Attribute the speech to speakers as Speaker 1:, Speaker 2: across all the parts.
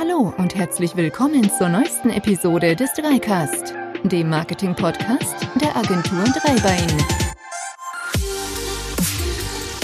Speaker 1: Hallo und herzlich willkommen zur neuesten Episode des Dreicast, dem Marketing-Podcast der Agentur Dreibein.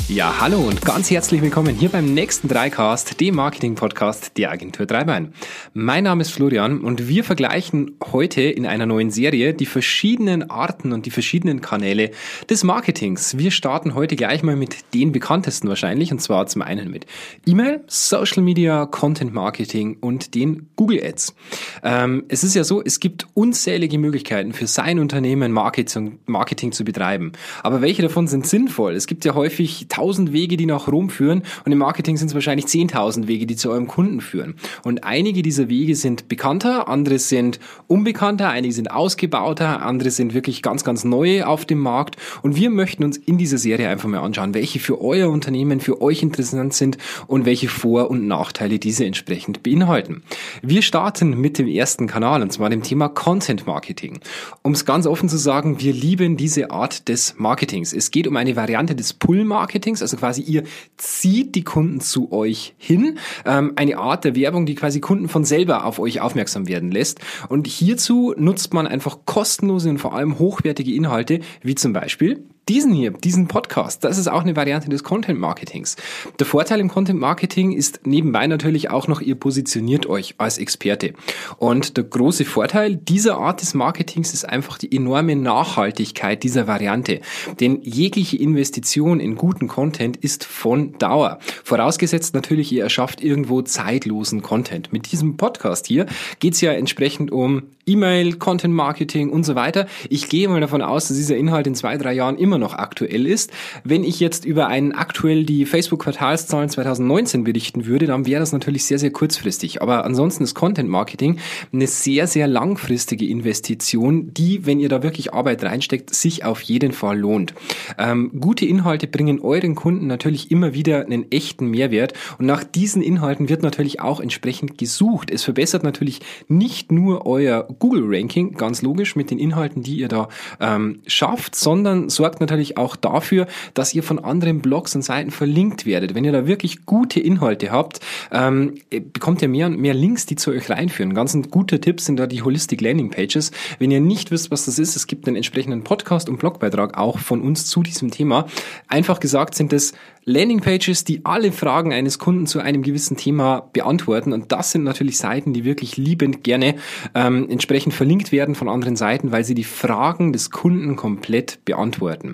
Speaker 2: Ja, hallo und ganz herzlich willkommen hier beim nächsten Dreicast, dem Marketing-Podcast der Agentur Dreibein. Mein Name ist Florian und wir vergleichen heute in einer neuen Serie die verschiedenen Arten und die verschiedenen Kanäle des Marketings. Wir starten heute gleich mal mit den bekanntesten wahrscheinlich und zwar zum einen mit E-Mail, Social Media, Content Marketing und den Google Ads. Ähm, es ist ja so, es gibt unzählige Möglichkeiten für sein Unternehmen Marketing, Marketing zu betreiben. Aber welche davon sind sinnvoll? Es gibt ja häufig tausend Wege, die nach Rom führen und im Marketing sind es wahrscheinlich zehntausend Wege, die zu eurem Kunden führen. Und einige dieser Wege sind bekannter, andere sind unbekannter, einige sind ausgebauter, andere sind wirklich ganz, ganz neu auf dem Markt. Und wir möchten uns in dieser Serie einfach mal anschauen, welche für euer Unternehmen, für euch interessant sind und welche Vor- und Nachteile diese entsprechend beinhalten. Wir starten mit dem ersten Kanal und zwar dem Thema Content Marketing. Um es ganz offen zu sagen, wir lieben diese Art des Marketings. Es geht um eine Variante des Pull-Marketings Marketings, also quasi ihr zieht die Kunden zu euch hin, ähm, eine Art der Werbung, die quasi Kunden von selber auf euch aufmerksam werden lässt. Und hierzu nutzt man einfach kostenlose und vor allem hochwertige Inhalte, wie zum Beispiel diesen hier, diesen Podcast, das ist auch eine Variante des Content Marketings. Der Vorteil im Content Marketing ist nebenbei natürlich auch noch, ihr positioniert euch als Experte. Und der große Vorteil dieser Art des Marketings ist einfach die enorme Nachhaltigkeit dieser Variante. Denn jegliche Investition in guten Content ist von Dauer. Vorausgesetzt natürlich, ihr erschafft irgendwo zeitlosen Content. Mit diesem Podcast hier geht es ja entsprechend um E-Mail, Content Marketing und so weiter. Ich gehe mal davon aus, dass dieser Inhalt in zwei, drei Jahren immer immer noch aktuell ist. Wenn ich jetzt über einen aktuell die Facebook-Quartalszahlen 2019 berichten würde, dann wäre das natürlich sehr, sehr kurzfristig. Aber ansonsten ist Content Marketing eine sehr, sehr langfristige Investition, die, wenn ihr da wirklich Arbeit reinsteckt, sich auf jeden Fall lohnt. Ähm, gute Inhalte bringen euren Kunden natürlich immer wieder einen echten Mehrwert und nach diesen Inhalten wird natürlich auch entsprechend gesucht. Es verbessert natürlich nicht nur euer Google-Ranking, ganz logisch, mit den Inhalten, die ihr da ähm, schafft, sondern sorgt natürlich auch dafür, dass ihr von anderen Blogs und Seiten verlinkt werdet. Wenn ihr da wirklich gute Inhalte habt, ähm, bekommt ihr mehr und mehr Links, die zu euch reinführen. Ganz ein guter Tipp sind da die Holistic Landing Pages. Wenn ihr nicht wisst, was das ist, es gibt einen entsprechenden Podcast und Blogbeitrag auch von uns zu diesem Thema. Einfach gesagt sind es Landingpages, die alle Fragen eines Kunden zu einem gewissen Thema beantworten. Und das sind natürlich Seiten, die wirklich liebend gerne ähm, entsprechend verlinkt werden von anderen Seiten, weil sie die Fragen des Kunden komplett beantworten.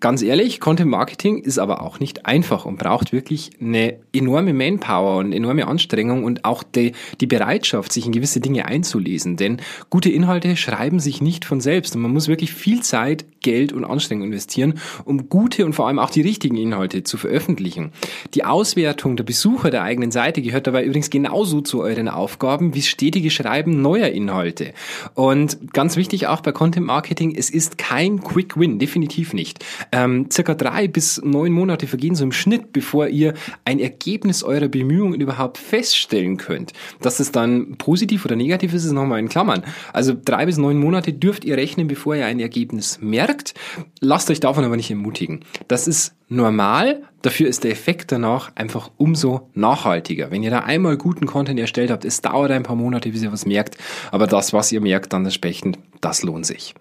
Speaker 2: Ganz ehrlich, Content Marketing ist aber auch nicht einfach und braucht wirklich eine enorme Manpower und enorme Anstrengung und auch die, die Bereitschaft, sich in gewisse Dinge einzulesen. Denn gute Inhalte schreiben sich nicht von selbst und man muss wirklich viel Zeit, Geld und Anstrengung investieren, um gute und vor allem auch die richtigen Inhalte zu veröffentlichen. Die Auswertung der Besucher der eigenen Seite gehört dabei übrigens genauso zu euren Aufgaben wie stetige Schreiben neuer Inhalte. Und ganz wichtig auch bei Content Marketing, es ist kein Quick Win, definitiv nicht. Ähm, circa drei bis neun Monate vergehen so im Schnitt, bevor ihr ein Ergebnis eurer Bemühungen überhaupt feststellen könnt. Dass es dann positiv oder negativ ist, ist nochmal in Klammern. Also drei bis neun Monate dürft ihr rechnen, bevor ihr ein Ergebnis merkt. Lasst euch davon aber nicht ermutigen. Das ist normal, dafür ist der Effekt danach einfach umso nachhaltiger. Wenn ihr da einmal guten Content erstellt habt, es dauert ein paar Monate, bis ihr was merkt, aber das, was ihr merkt, dann entsprechend, das lohnt sich.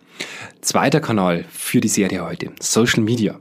Speaker 2: Zweiter Kanal für die Serie heute, Social Media.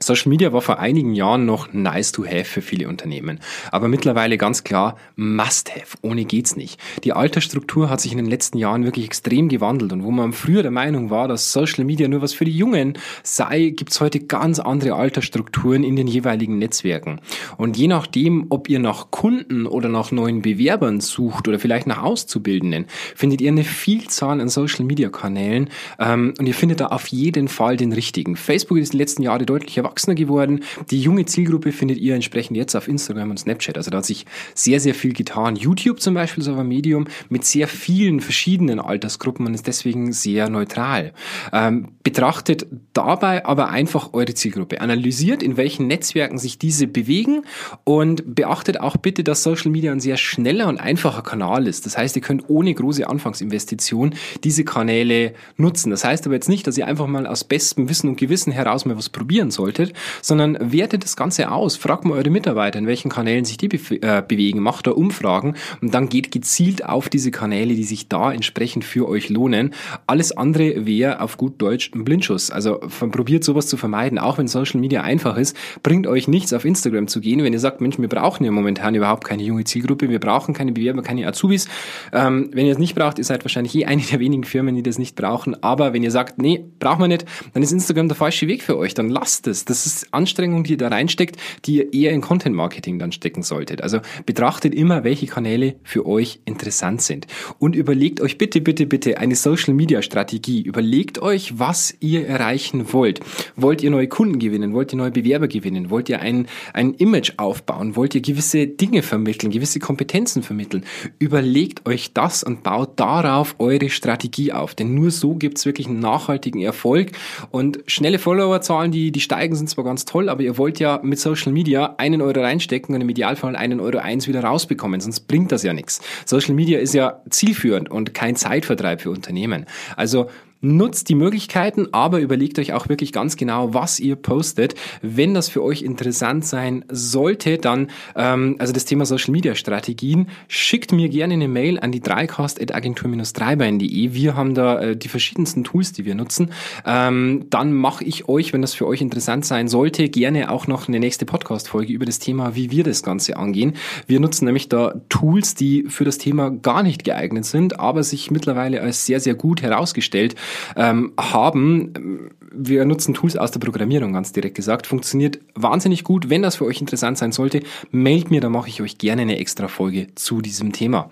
Speaker 2: Social Media war vor einigen Jahren noch nice to have für viele Unternehmen, aber mittlerweile ganz klar must have. Ohne geht's nicht. Die Altersstruktur hat sich in den letzten Jahren wirklich extrem gewandelt und wo man früher der Meinung war, dass Social Media nur was für die Jungen sei, gibt's heute ganz andere Altersstrukturen in den jeweiligen Netzwerken. Und je nachdem, ob ihr nach Kunden oder nach neuen Bewerbern sucht oder vielleicht nach Auszubildenden, findet ihr eine Vielzahl an Social Media Kanälen ähm, und ihr findet da auf jeden Fall den richtigen. Facebook ist in den letzten Jahren deutlich erwachsener geworden. Die junge Zielgruppe findet ihr entsprechend jetzt auf Instagram und Snapchat. Also da hat sich sehr, sehr viel getan. YouTube zum Beispiel ist aber ein Medium mit sehr vielen verschiedenen Altersgruppen und ist deswegen sehr neutral. Ähm, betrachtet dabei aber einfach eure Zielgruppe. Analysiert, in welchen Netzwerken sich diese bewegen und beachtet auch bitte, dass Social Media ein sehr schneller und einfacher Kanal ist. Das heißt, ihr könnt ohne große Anfangsinvestition diese Kanäle nutzen. Das heißt aber jetzt nicht, dass ihr einfach mal aus bestem Wissen und Gewissen heraus mal was probieren solltet, postet, sondern wertet das Ganze aus. Fragt mal eure Mitarbeiter, in welchen Kanälen sich die be äh, bewegen, macht da Umfragen und dann geht gezielt auf diese Kanäle, die sich da entsprechend für euch lohnen. Alles andere wäre auf gut Deutsch ein Blindschuss. Also probiert sowas zu vermeiden, auch wenn Social Media einfach ist, bringt euch nichts auf Instagram zu gehen, wenn ihr sagt, Mensch, wir brauchen ja momentan überhaupt keine junge Zielgruppe, wir brauchen keine Bewerber, keine Azubis. Ähm, wenn ihr es nicht braucht, ihr seid wahrscheinlich eh eine der wenigen Firmen, die das nicht brauchen, aber wenn ihr sagt, nee, braucht man nicht, dann ist Instagram der falsche Weg für euch, dann lasst es. Das ist Anstrengung, die ihr da reinsteckt, die ihr eher in Content Marketing dann stecken solltet. Also betrachtet immer, welche Kanäle für euch interessant sind und überlegt euch bitte, bitte, bitte eine Social Media Strategie. Überlegt euch, was ihr erreichen wollt. Wollt ihr neue Kunden gewinnen? Wollt ihr neue Bewerber gewinnen? Wollt ihr ein, ein Image aufbauen? Wollt ihr gewisse Dinge vermitteln, gewisse Kompetenzen vermitteln? Überlegt euch das und baut darauf eure Strategie auf. Denn nur so gibt's wirklich einen nachhaltigen Erfolg. Und schnelle Followerzahlen, die, die steigen, sind zwar ganz toll, aber ihr wollt ja mit Social Media einen Euro reinstecken und im Idealfall einen Euro eins wieder rausbekommen, sonst bringt das ja nichts. Social Media ist ja zielführend und kein Zeitvertreib für Unternehmen. Also Nutzt die Möglichkeiten, aber überlegt euch auch wirklich ganz genau, was ihr postet. Wenn das für euch interessant sein sollte, dann, ähm, also das Thema Social Media Strategien, schickt mir gerne eine Mail an die dreicast.agentur-dreibein.de. Wir haben da äh, die verschiedensten Tools, die wir nutzen. Ähm, dann mache ich euch, wenn das für euch interessant sein sollte, gerne auch noch eine nächste Podcast-Folge über das Thema, wie wir das Ganze angehen. Wir nutzen nämlich da Tools, die für das Thema gar nicht geeignet sind, aber sich mittlerweile als sehr, sehr gut herausgestellt ähm, haben. Wir nutzen Tools aus der Programmierung, ganz direkt gesagt. Funktioniert wahnsinnig gut. Wenn das für euch interessant sein sollte, meldet mir, da mache ich euch gerne eine extra Folge zu diesem Thema.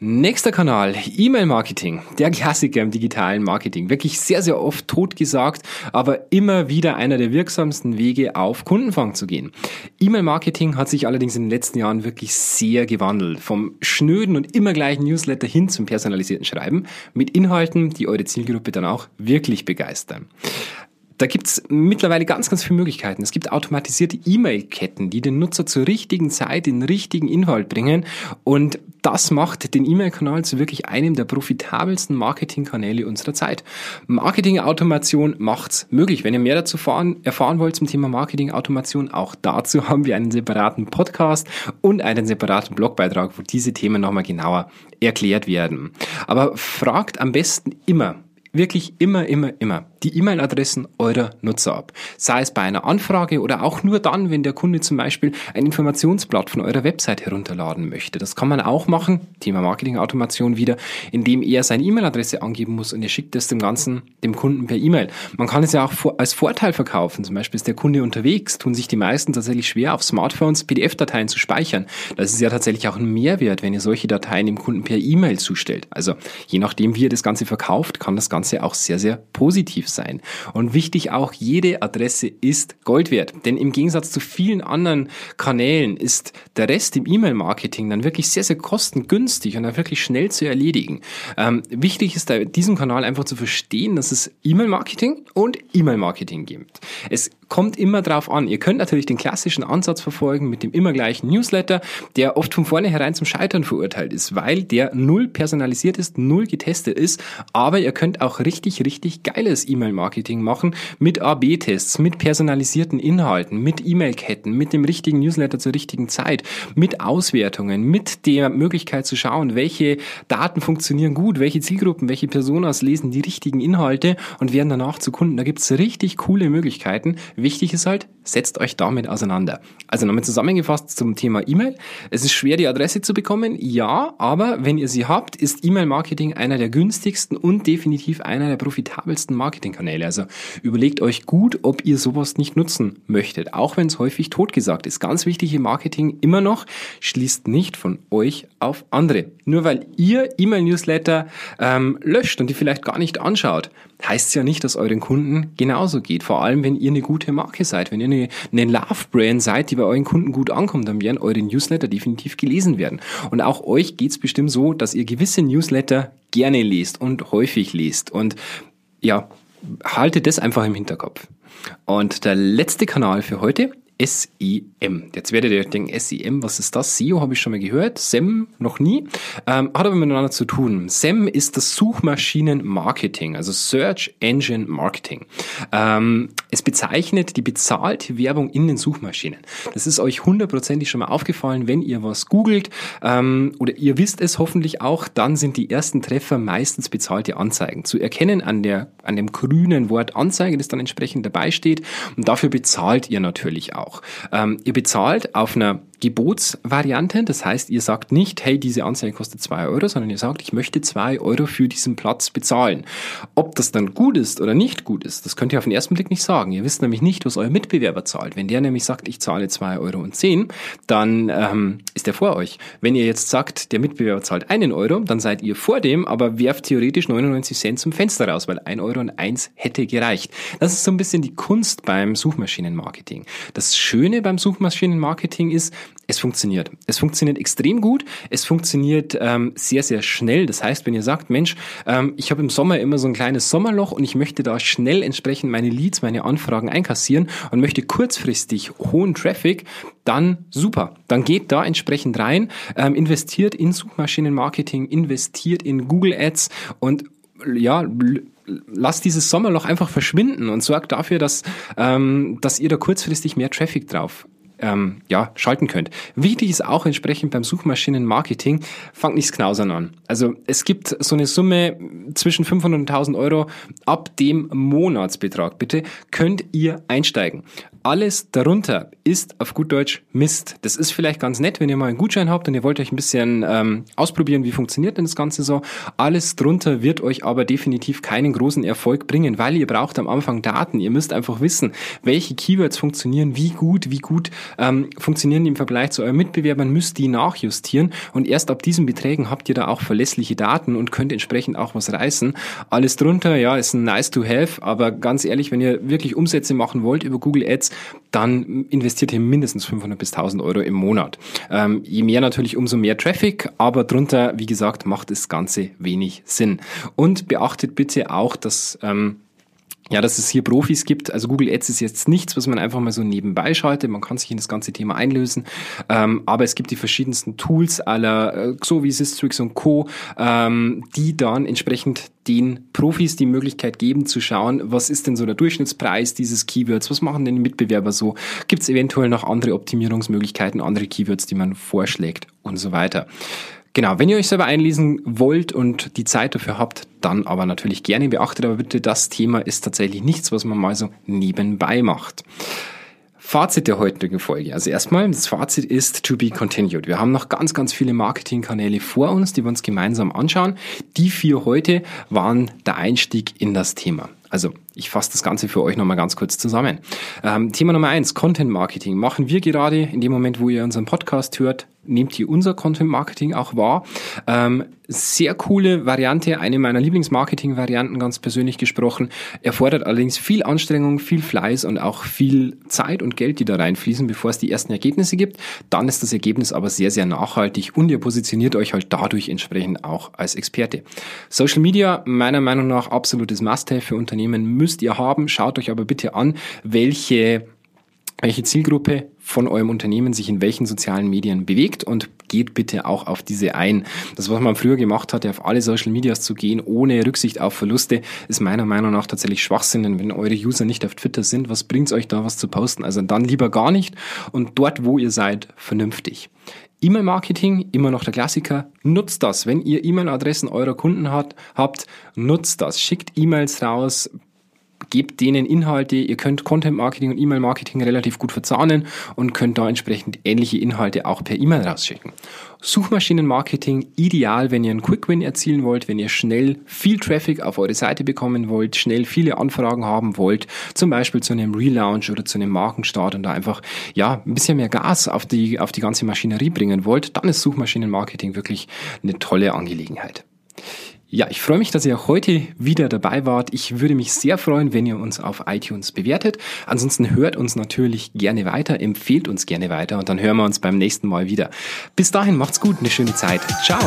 Speaker 2: Nächster Kanal, E-Mail-Marketing, der Klassiker im digitalen Marketing. Wirklich sehr, sehr oft totgesagt, aber immer wieder einer der wirksamsten Wege, auf Kundenfang zu gehen. E-Mail-Marketing hat sich allerdings in den letzten Jahren wirklich sehr gewandelt. Vom schnöden und immer gleichen Newsletter hin zum personalisierten Schreiben mit Inhalten, die eure Zielgruppe dann auch wirklich begeistern da gibt's mittlerweile ganz, ganz viele Möglichkeiten. Es gibt automatisierte E-Mail-Ketten, die den Nutzer zur richtigen Zeit den richtigen Inhalt bringen. Und das macht den E-Mail-Kanal zu wirklich einem der profitabelsten Marketingkanäle unserer Zeit. Marketing-Automation macht's möglich. Wenn ihr mehr dazu fahren, erfahren wollt zum Thema Marketing-Automation, auch dazu haben wir einen separaten Podcast und einen separaten Blogbeitrag, wo diese Themen nochmal genauer erklärt werden. Aber fragt am besten immer, wirklich immer, immer, immer die E-Mail-Adressen eurer Nutzer ab. Sei es bei einer Anfrage oder auch nur dann, wenn der Kunde zum Beispiel ein Informationsblatt von eurer Website herunterladen möchte. Das kann man auch machen, Thema Marketing-Automation wieder, indem er seine E-Mail-Adresse angeben muss und ihr schickt es dem Ganzen dem Kunden per E-Mail. Man kann es ja auch als Vorteil verkaufen. Zum Beispiel ist der Kunde unterwegs, tun sich die meisten tatsächlich schwer, auf Smartphones PDF-Dateien zu speichern. Das ist ja tatsächlich auch ein Mehrwert, wenn ihr solche Dateien dem Kunden per E-Mail zustellt. Also je nachdem, wie ihr das Ganze verkauft, kann das Ganze auch sehr, sehr positiv sein. Und wichtig auch, jede Adresse ist Gold wert. Denn im Gegensatz zu vielen anderen Kanälen ist der Rest im E-Mail-Marketing dann wirklich sehr, sehr kostengünstig und dann wirklich schnell zu erledigen. Ähm, wichtig ist da diesem Kanal einfach zu verstehen, dass es E-Mail-Marketing und E-Mail-Marketing gibt. Es kommt immer drauf an. Ihr könnt natürlich den klassischen Ansatz verfolgen mit dem immer gleichen Newsletter, der oft von vornherein zum Scheitern verurteilt ist, weil der null personalisiert ist, null getestet ist. Aber ihr könnt auch richtig, richtig geiles E-Mail-Marketing machen mit AB-Tests, mit personalisierten Inhalten, mit E-Mail-Ketten, mit dem richtigen Newsletter zur richtigen Zeit, mit Auswertungen, mit der Möglichkeit zu schauen, welche Daten funktionieren gut, welche Zielgruppen, welche Personas lesen die richtigen Inhalte und werden danach zu Kunden. Da gibt's richtig coole Möglichkeiten. Wichtig ist halt, setzt euch damit auseinander. Also nochmal zusammengefasst zum Thema E-Mail. Es ist schwer, die Adresse zu bekommen, ja, aber wenn ihr sie habt, ist E-Mail-Marketing einer der günstigsten und definitiv einer der profitabelsten Marketingkanäle. Also überlegt euch gut, ob ihr sowas nicht nutzen möchtet, auch wenn es häufig totgesagt ist. Ganz wichtig im Marketing immer noch, schließt nicht von euch auf andere. Nur weil ihr E-Mail-Newsletter ähm, löscht und die vielleicht gar nicht anschaut, heißt es ja nicht, dass euren Kunden genauso geht. Vor allem, wenn ihr eine gute Marke seid, wenn ihr eine, eine Love-Brand seid, die bei euren Kunden gut ankommt, dann werden eure Newsletter definitiv gelesen werden. Und auch euch geht's bestimmt so, dass ihr gewisse Newsletter gerne lest und häufig lest. Und ja, haltet das einfach im Hinterkopf. Und der letzte Kanal für heute SEM. Jetzt werdet ihr denken, SEM, was ist das? SEO habe ich schon mal gehört, SEM noch nie, ähm, hat aber miteinander zu tun. SEM ist das Suchmaschinenmarketing, also Search Engine Marketing. Ähm, es bezeichnet die bezahlte Werbung in den Suchmaschinen. Das ist euch hundertprozentig schon mal aufgefallen, wenn ihr was googelt ähm, oder ihr wisst es hoffentlich auch, dann sind die ersten Treffer meistens bezahlte Anzeigen. Zu erkennen an, der, an dem grünen Wort Anzeige, das dann entsprechend dabei steht und dafür bezahlt ihr natürlich auch. Ähm, ihr bezahlt auf einer Gebotsvariante. Das heißt, ihr sagt nicht, hey, diese Anzeige kostet zwei Euro, sondern ihr sagt, ich möchte zwei Euro für diesen Platz bezahlen. Ob das dann gut ist oder nicht gut ist, das könnt ihr auf den ersten Blick nicht sagen. Ihr wisst nämlich nicht, was euer Mitbewerber zahlt. Wenn der nämlich sagt, ich zahle zwei Euro und zehn, dann ähm, ist er vor euch. Wenn ihr jetzt sagt, der Mitbewerber zahlt einen Euro, dann seid ihr vor dem, aber werft theoretisch 99 Cent zum Fenster raus, weil ein Euro und eins hätte gereicht. Das ist so ein bisschen die Kunst beim Suchmaschinenmarketing. Das Schöne beim Suchmaschinenmarketing ist, es funktioniert. Es funktioniert extrem gut. Es funktioniert ähm, sehr, sehr schnell. Das heißt, wenn ihr sagt, Mensch, ähm, ich habe im Sommer immer so ein kleines Sommerloch und ich möchte da schnell entsprechend meine Leads, meine Anfragen einkassieren und möchte kurzfristig hohen Traffic, dann super. Dann geht da entsprechend rein, ähm, investiert in Suchmaschinenmarketing, investiert in Google Ads und ja, lasst dieses Sommerloch einfach verschwinden und sorgt dafür, dass, ähm, dass ihr da kurzfristig mehr Traffic drauf ähm, ja, schalten könnt. Wichtig ist auch entsprechend beim Suchmaschinenmarketing, fangt nichts knausern an. Also es gibt so eine Summe zwischen 500 und 1000 Euro ab dem Monatsbetrag, bitte, könnt ihr einsteigen. Alles darunter ist auf gut Deutsch Mist. Das ist vielleicht ganz nett, wenn ihr mal einen Gutschein habt und ihr wollt euch ein bisschen ähm, ausprobieren, wie funktioniert denn das Ganze so. Alles drunter wird euch aber definitiv keinen großen Erfolg bringen, weil ihr braucht am Anfang Daten. Ihr müsst einfach wissen, welche Keywords funktionieren, wie gut, wie gut ähm, funktionieren die im Vergleich zu euren Mitbewerbern, müsst die nachjustieren und erst ab diesen Beträgen habt ihr da auch verlässliche Daten und könnt entsprechend auch was reißen. Alles drunter, ja, ist ein nice to have, aber ganz ehrlich, wenn ihr wirklich Umsätze machen wollt über Google Ads, dann investiert ihr mindestens 500 bis 1000 Euro im Monat. Ähm, je mehr natürlich, umso mehr Traffic, aber drunter, wie gesagt, macht das Ganze wenig Sinn. Und beachtet bitte auch, dass ähm, ja, dass es hier Profis gibt. Also Google Ads ist jetzt nichts, was man einfach mal so nebenbei schaltet. Man kann sich in das ganze Thema einlösen. Ähm, aber es gibt die verschiedensten Tools aller, äh, so wie Sistrix und Co., ähm, die dann entsprechend den Profis die Möglichkeit geben zu schauen, was ist denn so der Durchschnittspreis dieses Keywords, was machen denn die Mitbewerber so, gibt es eventuell noch andere Optimierungsmöglichkeiten, andere Keywords, die man vorschlägt und so weiter. Genau, wenn ihr euch selber einlesen wollt und die Zeit dafür habt, dann aber natürlich gerne beachtet, aber bitte das Thema ist tatsächlich nichts, was man mal so nebenbei macht. Fazit der heutigen Folge. Also erstmal, das Fazit ist to be continued. Wir haben noch ganz, ganz viele Marketingkanäle vor uns, die wir uns gemeinsam anschauen. Die vier heute waren der Einstieg in das Thema. Also ich fasse das Ganze für euch nochmal ganz kurz zusammen. Ähm, Thema Nummer eins, Content Marketing. Machen wir gerade in dem Moment, wo ihr unseren Podcast hört, nehmt ihr unser Content Marketing auch wahr. Ähm, sehr coole Variante, eine meiner Lieblingsmarketing-Varianten, ganz persönlich gesprochen. Erfordert allerdings viel Anstrengung, viel Fleiß und auch viel Zeit und Geld, die da reinfließen, bevor es die ersten Ergebnisse gibt. Dann ist das Ergebnis aber sehr, sehr nachhaltig und ihr positioniert euch halt dadurch entsprechend auch als Experte. Social Media, meiner Meinung nach absolutes Must-Have für Unternehmen müsst ihr haben. Schaut euch aber bitte an, welche welche Zielgruppe von eurem Unternehmen sich in welchen sozialen Medien bewegt und geht bitte auch auf diese ein. Das, was man früher gemacht hatte, auf alle Social Medias zu gehen, ohne Rücksicht auf Verluste, ist meiner Meinung nach tatsächlich Schwachsinn. Denn wenn eure User nicht auf Twitter sind, was bringt's euch da was zu posten? Also dann lieber gar nicht und dort, wo ihr seid, vernünftig. E-Mail-Marketing, immer noch der Klassiker. Nutzt das. Wenn ihr E-Mail-Adressen eurer Kunden hat, habt, nutzt das. Schickt E-Mails raus, gebt denen Inhalte, ihr könnt Content Marketing und E-Mail Marketing relativ gut verzahnen und könnt da entsprechend ähnliche Inhalte auch per E-Mail rausschicken. Suchmaschinenmarketing ideal, wenn ihr einen Quick Win erzielen wollt, wenn ihr schnell viel Traffic auf eure Seite bekommen wollt, schnell viele Anfragen haben wollt, zum Beispiel zu einem Relaunch oder zu einem Markenstart und da einfach ja ein bisschen mehr Gas auf die auf die ganze Maschinerie bringen wollt, dann ist Suchmaschinenmarketing wirklich eine tolle Angelegenheit. Ja, ich freue mich, dass ihr heute wieder dabei wart. Ich würde mich sehr freuen, wenn ihr uns auf iTunes bewertet. Ansonsten hört uns natürlich gerne weiter, empfehlt uns gerne weiter und dann hören wir uns beim nächsten Mal wieder. Bis dahin macht's gut, eine schöne Zeit. Ciao.